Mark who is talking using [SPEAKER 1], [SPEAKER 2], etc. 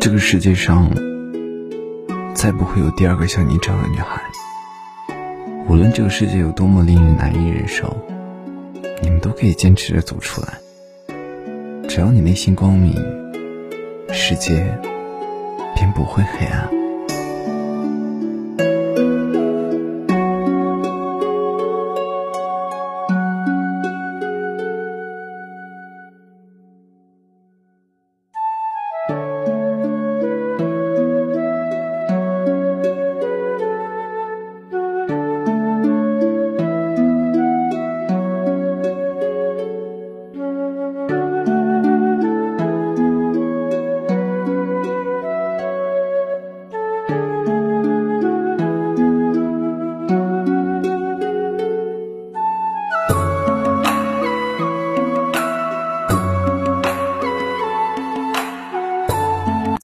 [SPEAKER 1] 这个世界上再不会有第二个像你这样的女孩。无论这个世界有多么令人难以忍受，你们都可以坚持着走出来。只要你内心光明，世界便不会黑暗。